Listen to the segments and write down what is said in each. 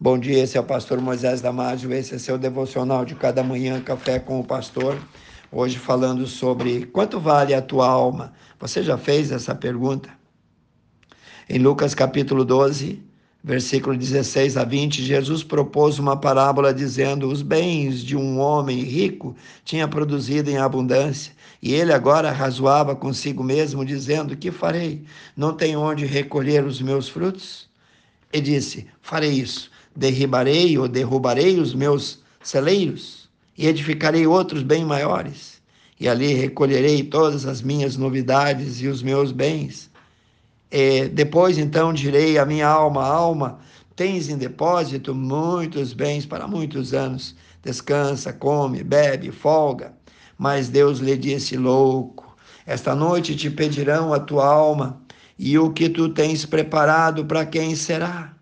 Bom dia, esse é o pastor Moisés Damásio, esse é seu devocional de cada manhã, Café com o Pastor. Hoje falando sobre quanto vale a tua alma. Você já fez essa pergunta? Em Lucas capítulo 12, versículo 16 a 20, Jesus propôs uma parábola dizendo: Os bens de um homem rico tinha produzido em abundância, e ele agora razoava consigo mesmo, dizendo: Que farei? Não tenho onde recolher os meus frutos? E disse: Farei isso derribarei ou derrubarei os meus celeiros e edificarei outros bem maiores, e ali recolherei todas as minhas novidades e os meus bens. E depois então direi à minha alma: alma, tens em depósito muitos bens para muitos anos. Descansa, come, bebe, folga. Mas Deus lhe disse: louco, esta noite te pedirão a tua alma, e o que tu tens preparado para quem será?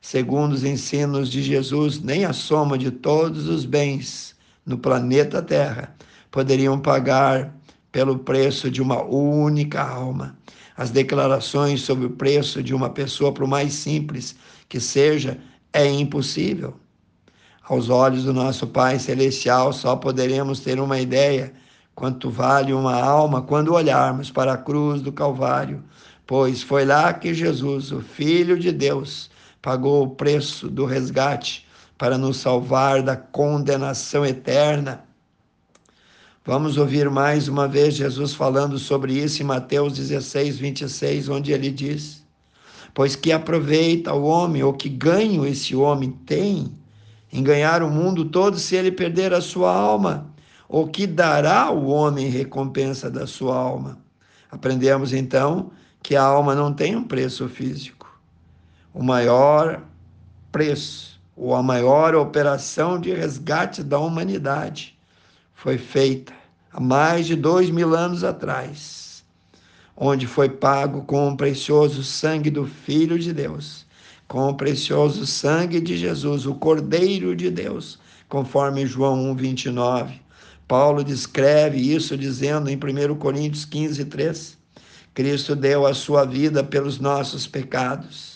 Segundo os ensinos de Jesus, nem a soma de todos os bens no planeta Terra poderiam pagar pelo preço de uma única alma. As declarações sobre o preço de uma pessoa, por mais simples que seja, é impossível. Aos olhos do nosso Pai Celestial, só poderemos ter uma ideia quanto vale uma alma quando olharmos para a cruz do Calvário, pois foi lá que Jesus, o Filho de Deus, pagou o preço do resgate para nos salvar da condenação eterna. Vamos ouvir mais uma vez Jesus falando sobre isso em Mateus 16, 26, onde ele diz: Pois que aproveita o homem, ou que ganho esse homem tem em ganhar o mundo todo se ele perder a sua alma? Ou que dará o homem recompensa da sua alma? Aprendemos então que a alma não tem um preço físico o maior preço, ou a maior operação de resgate da humanidade foi feita há mais de dois mil anos atrás, onde foi pago com o precioso sangue do Filho de Deus, com o precioso sangue de Jesus, o Cordeiro de Deus, conforme João 1, 29. Paulo descreve isso dizendo em 1 Coríntios 15, 3: Cristo deu a sua vida pelos nossos pecados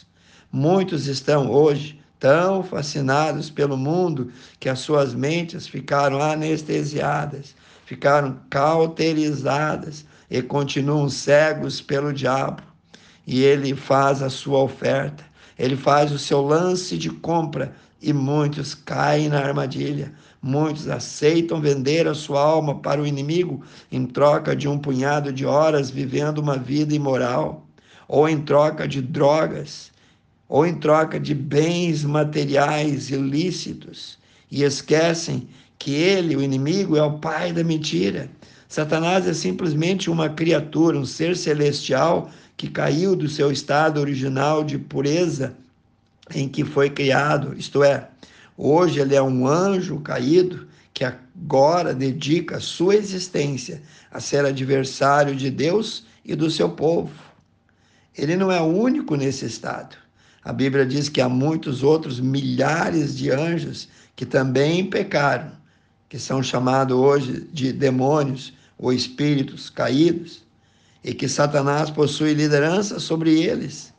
Muitos estão hoje tão fascinados pelo mundo que as suas mentes ficaram anestesiadas, ficaram cauterizadas e continuam cegos pelo diabo. E ele faz a sua oferta, ele faz o seu lance de compra e muitos caem na armadilha. Muitos aceitam vender a sua alma para o inimigo em troca de um punhado de horas vivendo uma vida imoral, ou em troca de drogas, ou em troca de bens materiais ilícitos e esquecem que ele, o inimigo, é o pai da mentira. Satanás é simplesmente uma criatura, um ser celestial que caiu do seu estado original de pureza em que foi criado, isto é, hoje ele é um anjo caído que agora dedica sua existência a ser adversário de Deus e do seu povo. Ele não é o único nesse estado. A Bíblia diz que há muitos outros milhares de anjos que também pecaram, que são chamados hoje de demônios ou espíritos caídos, e que Satanás possui liderança sobre eles.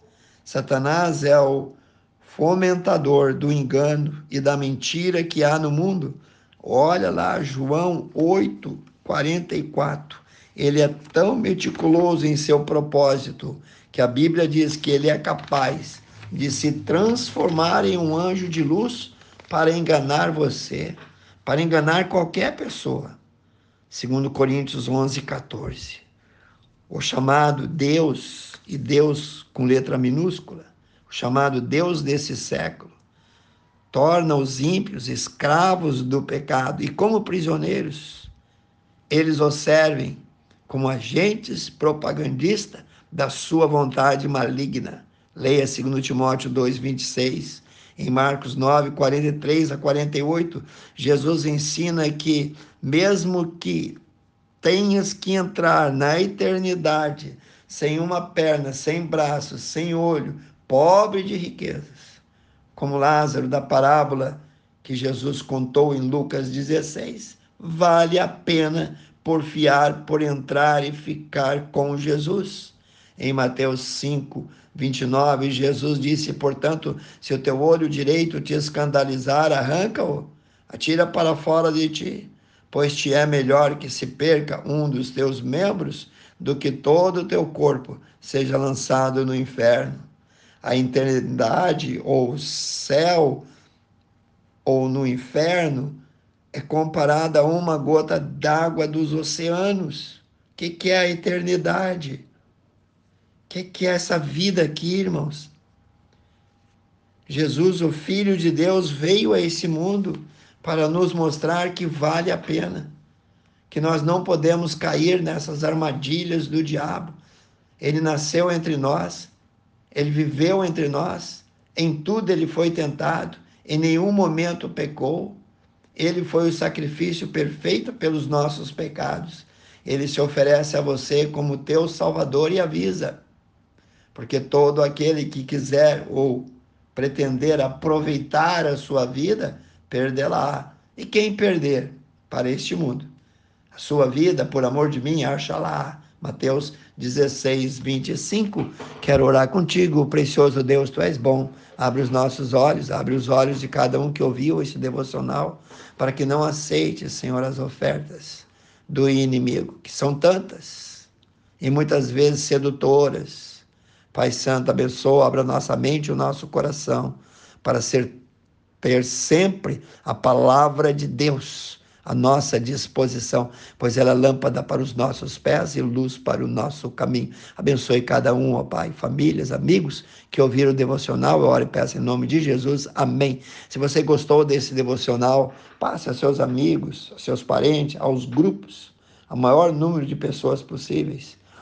Satanás é o fomentador do engano e da mentira que há no mundo. Olha lá, João 8, 44. Ele é tão meticuloso em seu propósito que a Bíblia diz que ele é capaz de se transformar em um anjo de luz para enganar você, para enganar qualquer pessoa. Segundo Coríntios 11, 14. O chamado Deus, e Deus com letra minúscula, o chamado Deus desse século, torna os ímpios escravos do pecado e como prisioneiros, eles os servem como agentes propagandistas da sua vontade maligna. Leia 2 Timóteo 2, 26. Em Marcos 9, 43 a 48, Jesus ensina que, mesmo que tenhas que entrar na eternidade sem uma perna, sem braços, sem olho, pobre de riquezas, como Lázaro da parábola que Jesus contou em Lucas 16, vale a pena porfiar por entrar e ficar com Jesus. Em Mateus 5, 29, Jesus disse: Portanto, se o teu olho direito te escandalizar, arranca-o, atira para fora de ti, pois te é melhor que se perca um dos teus membros do que todo o teu corpo seja lançado no inferno. A eternidade, ou céu, ou no inferno, é comparada a uma gota d'água dos oceanos. O que, que é a eternidade? Que, que é essa vida aqui, irmãos? Jesus, o Filho de Deus, veio a esse mundo para nos mostrar que vale a pena, que nós não podemos cair nessas armadilhas do diabo. Ele nasceu entre nós, ele viveu entre nós, em tudo ele foi tentado, em nenhum momento pecou. Ele foi o sacrifício perfeito pelos nossos pecados. Ele se oferece a você como teu Salvador e avisa: porque todo aquele que quiser ou pretender aproveitar a sua vida, perdê-la. E quem perder para este mundo? A sua vida, por amor de mim, acha lá. Mateus 16, 25. Quero orar contigo, precioso Deus, tu és bom. Abre os nossos olhos, abre os olhos de cada um que ouviu este devocional, para que não aceite, Senhor, as ofertas do inimigo, que são tantas e muitas vezes sedutoras Pai Santo, abençoa, abra nossa mente e o nosso coração para ser, ter sempre a palavra de Deus à nossa disposição, pois ela é lâmpada para os nossos pés e luz para o nosso caminho. Abençoe cada um, ó Pai, famílias, amigos que ouviram o devocional. Eu oro e peço em nome de Jesus. Amém. Se você gostou desse devocional, passe a seus amigos, a seus parentes, aos grupos, ao maior número de pessoas possíveis.